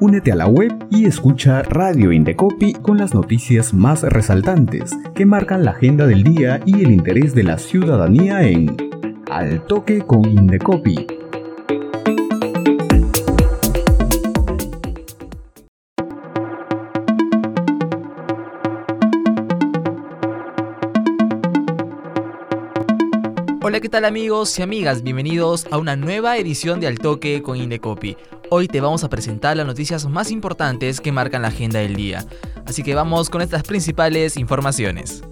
Únete a la web y escucha Radio Indecopi con las noticias más resaltantes que marcan la agenda del día y el interés de la ciudadanía en Al Toque con Indecopi. Hola, ¿qué tal amigos y amigas? Bienvenidos a una nueva edición de Al Toque con Indecopi. Hoy te vamos a presentar las noticias más importantes que marcan la agenda del día. Así que vamos con estas principales informaciones.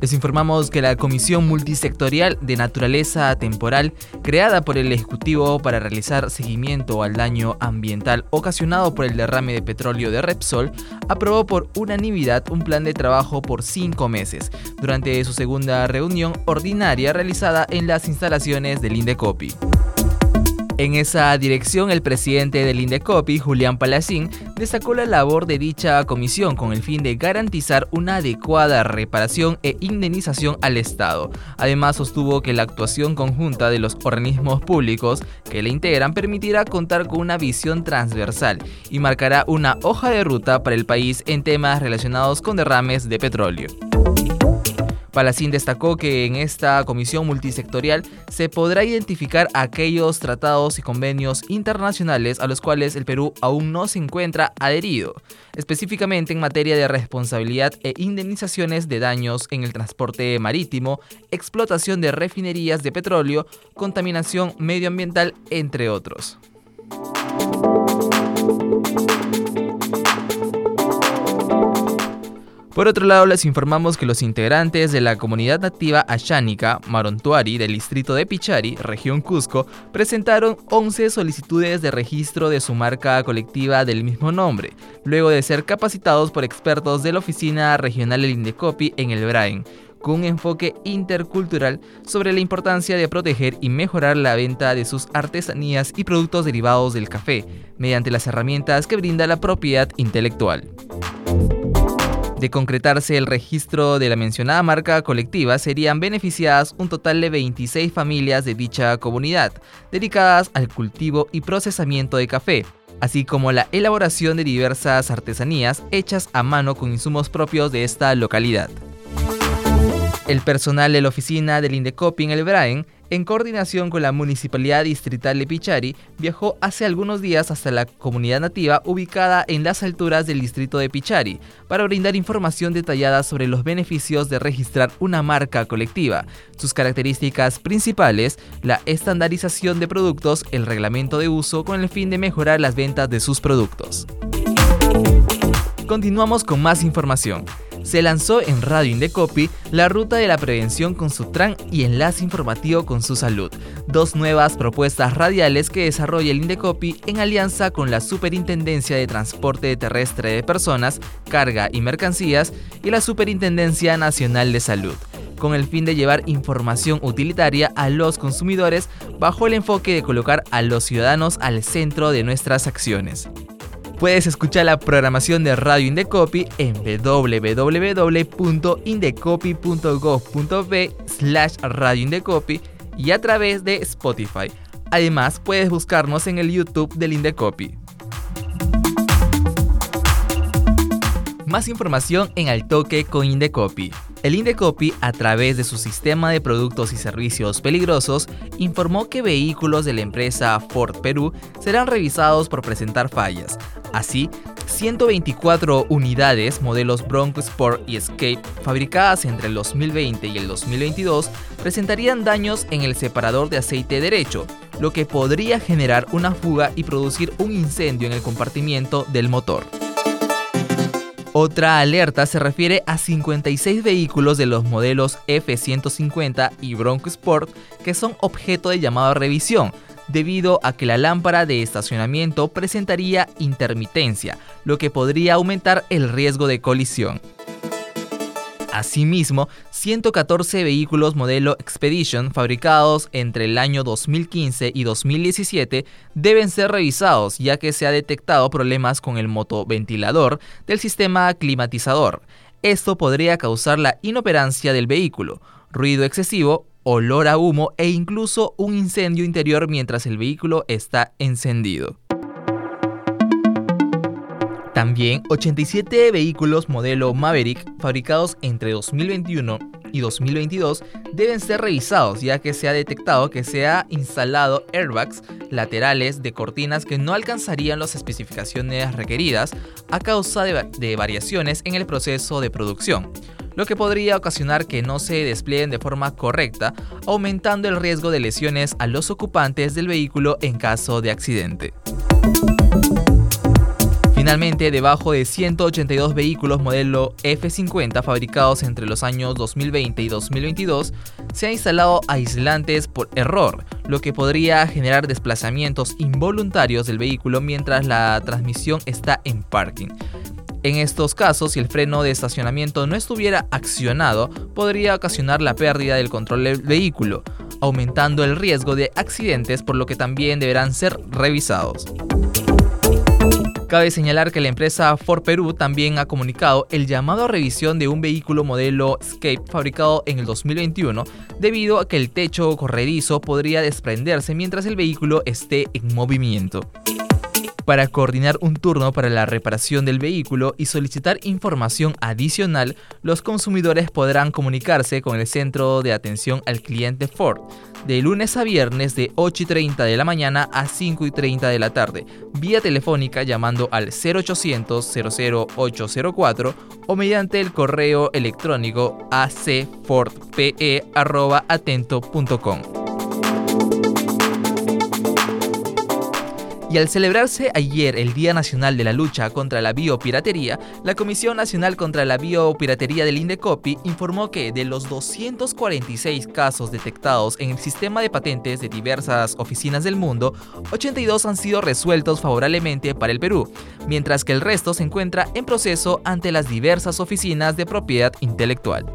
Les informamos que la Comisión Multisectorial de Naturaleza Temporal, creada por el Ejecutivo para realizar seguimiento al daño ambiental ocasionado por el derrame de petróleo de Repsol, aprobó por unanimidad un plan de trabajo por cinco meses, durante su segunda reunión ordinaria realizada en las instalaciones del Indecopi. En esa dirección, el presidente del Indecopi, Julián Palacín, destacó la labor de dicha comisión con el fin de garantizar una adecuada reparación e indemnización al Estado. Además, sostuvo que la actuación conjunta de los organismos públicos que le integran permitirá contar con una visión transversal y marcará una hoja de ruta para el país en temas relacionados con derrames de petróleo. Palacín destacó que en esta comisión multisectorial se podrá identificar aquellos tratados y convenios internacionales a los cuales el Perú aún no se encuentra adherido, específicamente en materia de responsabilidad e indemnizaciones de daños en el transporte marítimo, explotación de refinerías de petróleo, contaminación medioambiental, entre otros. Por otro lado, les informamos que los integrantes de la comunidad nativa Ashánica, Marontuari, del distrito de Pichari, región Cusco, presentaron 11 solicitudes de registro de su marca colectiva del mismo nombre, luego de ser capacitados por expertos de la Oficina Regional del Indecopi en el Brain, con un enfoque intercultural sobre la importancia de proteger y mejorar la venta de sus artesanías y productos derivados del café, mediante las herramientas que brinda la propiedad intelectual. De concretarse el registro de la mencionada marca colectiva, serían beneficiadas un total de 26 familias de dicha comunidad, dedicadas al cultivo y procesamiento de café, así como la elaboración de diversas artesanías hechas a mano con insumos propios de esta localidad. El personal de la oficina del Indecopi en el Braen en coordinación con la Municipalidad Distrital de Pichari, viajó hace algunos días hasta la comunidad nativa ubicada en las alturas del distrito de Pichari para brindar información detallada sobre los beneficios de registrar una marca colectiva, sus características principales, la estandarización de productos, el reglamento de uso con el fin de mejorar las ventas de sus productos. Continuamos con más información se lanzó en Radio Indecopi la ruta de la prevención con Sutran y enlace informativo con su salud, dos nuevas propuestas radiales que desarrolla el Indecopi en alianza con la Superintendencia de Transporte Terrestre de Personas, Carga y Mercancías y la Superintendencia Nacional de Salud con el fin de llevar información utilitaria a los consumidores bajo el enfoque de colocar a los ciudadanos al centro de nuestras acciones. Puedes escuchar la programación de Radio Indecopi en www.indecopi.gov.b slash Radio Indecopi y a través de Spotify. Además, puedes buscarnos en el YouTube del Indecopi. Más información en Altoque con Indecopi. El Indecopi, a través de su sistema de productos y servicios peligrosos, informó que vehículos de la empresa Ford Perú serán revisados por presentar fallas. Así, 124 unidades modelos Bronco Sport y Escape fabricadas entre el 2020 y el 2022 presentarían daños en el separador de aceite derecho, lo que podría generar una fuga y producir un incendio en el compartimiento del motor. Otra alerta se refiere a 56 vehículos de los modelos F-150 y Bronco Sport que son objeto de llamada revisión, debido a que la lámpara de estacionamiento presentaría intermitencia, lo que podría aumentar el riesgo de colisión. Asimismo, 114 vehículos modelo Expedition fabricados entre el año 2015 y 2017 deben ser revisados ya que se ha detectado problemas con el motoventilador del sistema climatizador. Esto podría causar la inoperancia del vehículo, ruido excesivo, olor a humo e incluso un incendio interior mientras el vehículo está encendido. También 87 vehículos modelo Maverick fabricados entre 2021 y 2022 deben ser revisados ya que se ha detectado que se ha instalado airbags laterales de cortinas que no alcanzarían las especificaciones requeridas a causa de, de variaciones en el proceso de producción lo que podría ocasionar que no se desplieguen de forma correcta, aumentando el riesgo de lesiones a los ocupantes del vehículo en caso de accidente. Finalmente, debajo de 182 vehículos modelo F50 fabricados entre los años 2020 y 2022, se han instalado aislantes por error, lo que podría generar desplazamientos involuntarios del vehículo mientras la transmisión está en parking. En estos casos, si el freno de estacionamiento no estuviera accionado, podría ocasionar la pérdida del control del vehículo, aumentando el riesgo de accidentes por lo que también deberán ser revisados. Cabe señalar que la empresa Ford Perú también ha comunicado el llamado a revisión de un vehículo modelo Escape fabricado en el 2021 debido a que el techo corredizo podría desprenderse mientras el vehículo esté en movimiento para coordinar un turno para la reparación del vehículo y solicitar información adicional, los consumidores podrán comunicarse con el Centro de Atención al Cliente Ford de lunes a viernes de 8 y 30 de la mañana a 5 y 30 de la tarde, vía telefónica llamando al 0800 00804 o mediante el correo electrónico acfordpe.atento.com. Y al celebrarse ayer el Día Nacional de la Lucha contra la Biopiratería, la Comisión Nacional contra la Biopiratería del Indecopi informó que de los 246 casos detectados en el sistema de patentes de diversas oficinas del mundo, 82 han sido resueltos favorablemente para el Perú, mientras que el resto se encuentra en proceso ante las diversas oficinas de propiedad intelectual.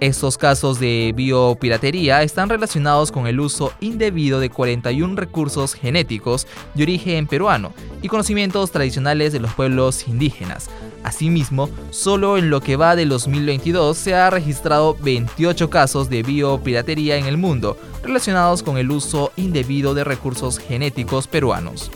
Estos casos de biopiratería están relacionados con el uso indebido de 41 recursos genéticos de origen peruano y conocimientos tradicionales de los pueblos indígenas. Asimismo, solo en lo que va del 2022 se ha registrado 28 casos de biopiratería en el mundo relacionados con el uso indebido de recursos genéticos peruanos.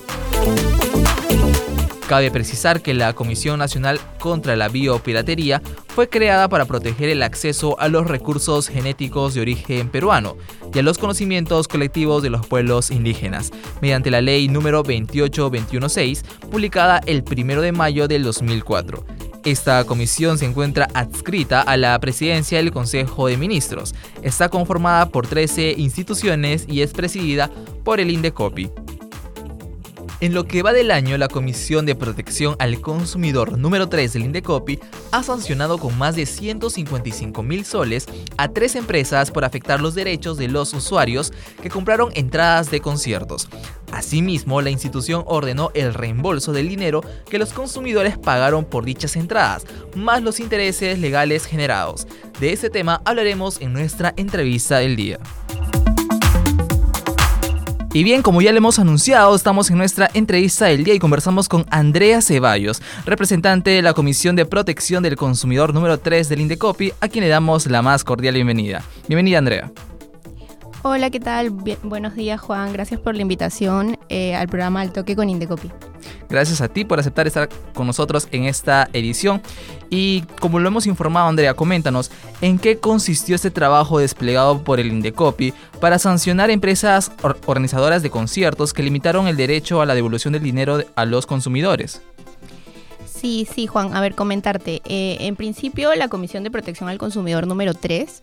Cabe precisar que la Comisión Nacional contra la Biopiratería fue creada para proteger el acceso a los recursos genéticos de origen peruano y a los conocimientos colectivos de los pueblos indígenas, mediante la ley número 28216, publicada el 1 de mayo del 2004. Esta comisión se encuentra adscrita a la presidencia del Consejo de Ministros. Está conformada por 13 instituciones y es presidida por el INDECOPI. En lo que va del año, la Comisión de Protección al Consumidor número 3 del Indecopi ha sancionado con más de 155 mil soles a tres empresas por afectar los derechos de los usuarios que compraron entradas de conciertos. Asimismo, la institución ordenó el reembolso del dinero que los consumidores pagaron por dichas entradas, más los intereses legales generados. De este tema hablaremos en nuestra entrevista del día. Y bien, como ya le hemos anunciado, estamos en nuestra entrevista del día y conversamos con Andrea Ceballos, representante de la Comisión de Protección del Consumidor número 3 del Indecopi, a quien le damos la más cordial bienvenida. Bienvenida, Andrea. Hola, ¿qué tal? buenos días, Juan. Gracias por la invitación eh, al programa Al Toque con Indecopi. Gracias a ti por aceptar estar con nosotros en esta edición. Y como lo hemos informado, Andrea, coméntanos en qué consistió este trabajo desplegado por el Indecopi para sancionar empresas organizadoras de conciertos que limitaron el derecho a la devolución del dinero a los consumidores. Sí, sí, Juan. A ver, comentarte. Eh, en principio, la Comisión de Protección al Consumidor número 3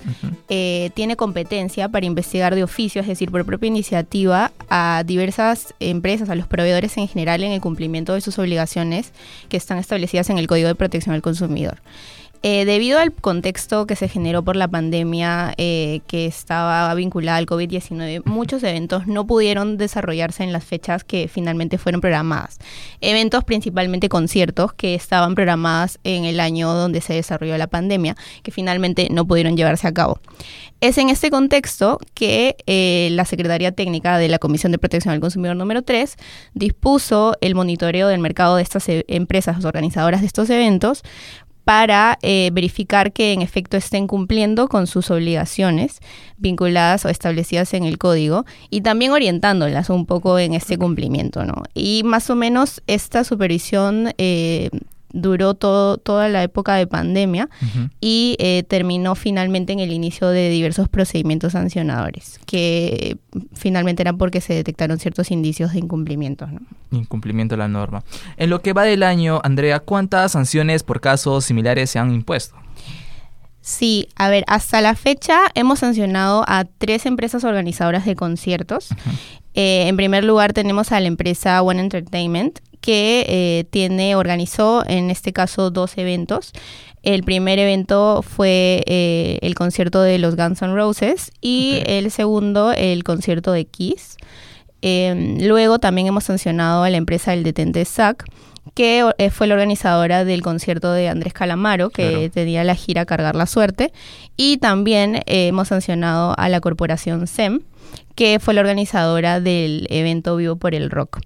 eh, tiene competencia para investigar de oficio, es decir, por propia iniciativa, a diversas empresas, a los proveedores en general, en el cumplimiento de sus obligaciones que están establecidas en el Código de Protección al Consumidor. Eh, debido al contexto que se generó por la pandemia eh, que estaba vinculada al COVID-19, muchos eventos no pudieron desarrollarse en las fechas que finalmente fueron programadas. Eventos principalmente conciertos que estaban programadas en el año donde se desarrolló la pandemia, que finalmente no pudieron llevarse a cabo. Es en este contexto que eh, la Secretaría Técnica de la Comisión de Protección al Consumidor número 3 dispuso el monitoreo del mercado de estas empresas organizadoras de estos eventos para eh, verificar que en efecto estén cumpliendo con sus obligaciones vinculadas o establecidas en el código y también orientándolas un poco en este cumplimiento, ¿no? Y más o menos esta supervisión eh, duró todo, toda la época de pandemia y eh, terminó finalmente en el inicio de diversos procedimientos sancionadores, que finalmente eran porque se detectaron ciertos indicios de incumplimiento. Incumplimiento de la norma. En lo que va del año, Andrea, ¿cuántas sanciones por casos similares se han impuesto? Sí, a ver, hasta la fecha hemos sancionado a tres empresas organizadoras de conciertos. Eh, en primer lugar tenemos a la empresa One Entertainment, que eh, tiene, organizó en este caso dos eventos. El primer evento fue eh, el concierto de los Guns N' Roses y el segundo el concierto de Kiss. Em, luego también hemos sancionado a la empresa del detente SAC que eh, fue la organizadora del concierto de Andrés Calamaro, que tenía la gira Cargar la Suerte, y también hemos sancionado a la corporación SEM, que fue la organizadora del evento Vivo por el Rock.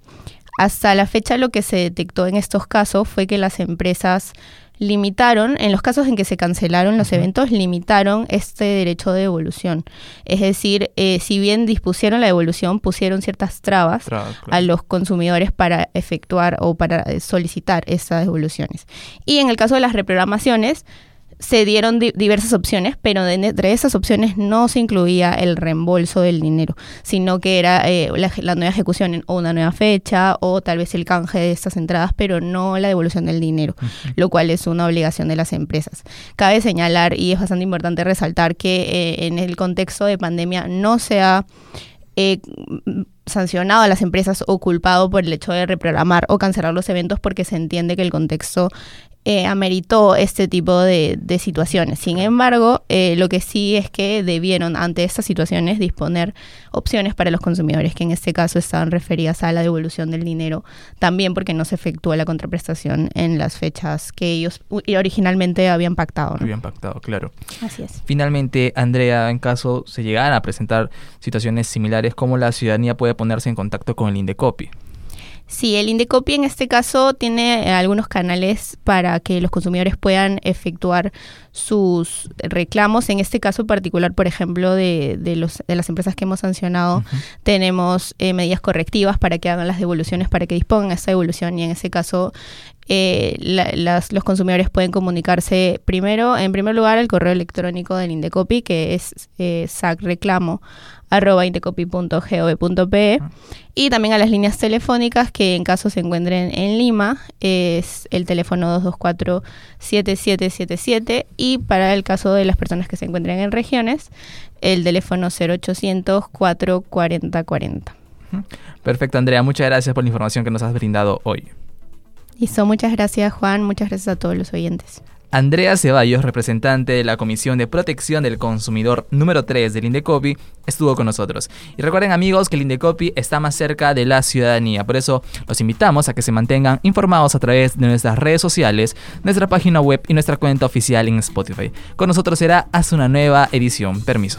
Hasta la fecha lo que se detectó en estos casos fue que las empresas limitaron, en los casos en que se cancelaron los eventos, limitaron este derecho de devolución. Es decir, eh, si bien dispusieron la devolución, pusieron ciertas trabas a los consumidores para efectuar o para solicitar esas devoluciones. Y en el caso de las reprogramaciones, se dieron diversas opciones, pero entre esas opciones no se incluía el reembolso del dinero, sino que era eh, la, nueva ejecución o una nueva fecha o tal vez el canje de estas entradas, pero no la devolución del dinero, lo cual es una obligación de las empresas. Cabe señalar, y es bastante importante resaltar, que eh, en el contexto de pandemia no se ha... Eh, sancionado a las empresas o culpado por el hecho de reprogramar o cancelar los eventos porque se entiende que el contexto eh, ameritó este tipo de, situaciones. Sin embargo, eh, lo que sí es que debieron ante estas situaciones disponer opciones para los consumidores, que en este caso estaban referidas a la devolución del dinero, también porque no se efectúa la contraprestación en las fechas que ellos originalmente habían pactado. Habían pactado, claro. Así es. Finalmente, Andrea, en caso se llegaran a presentar situaciones similares, ¿cómo la ciudadanía puede ponerse en contacto con el Indecopi? Sí, el Indecopi en este caso tiene eh, algunos canales para que los consumidores puedan efectuar sus reclamos. En este caso particular, por ejemplo, de, de, los, de las empresas que hemos sancionado, tenemos eh, medidas correctivas para que hagan las devoluciones, para que dispongan esa devolución y en ese caso eh, los consumidores pueden comunicarse primero, en primer lugar, al correo electrónico del Indecopi, que es eh, y también a las líneas telefónicas que en caso se encuentren en Lima es el teléfono 224-7777 y para el caso de las personas que se encuentren en regiones el teléfono 0800 440 40. Perfecto, Andrea. Muchas gracias por la información que nos has brindado hoy. Listo, muchas gracias Juan, muchas gracias a todos los oyentes. Andrea Ceballos, representante de la Comisión de Protección del Consumidor número 3 del Indecopi, estuvo con nosotros. Y recuerden amigos que el Indecopi está más cerca de la ciudadanía, por eso los invitamos a que se mantengan informados a través de nuestras redes sociales, nuestra página web y nuestra cuenta oficial en Spotify. Con nosotros será hasta una nueva edición. Permiso.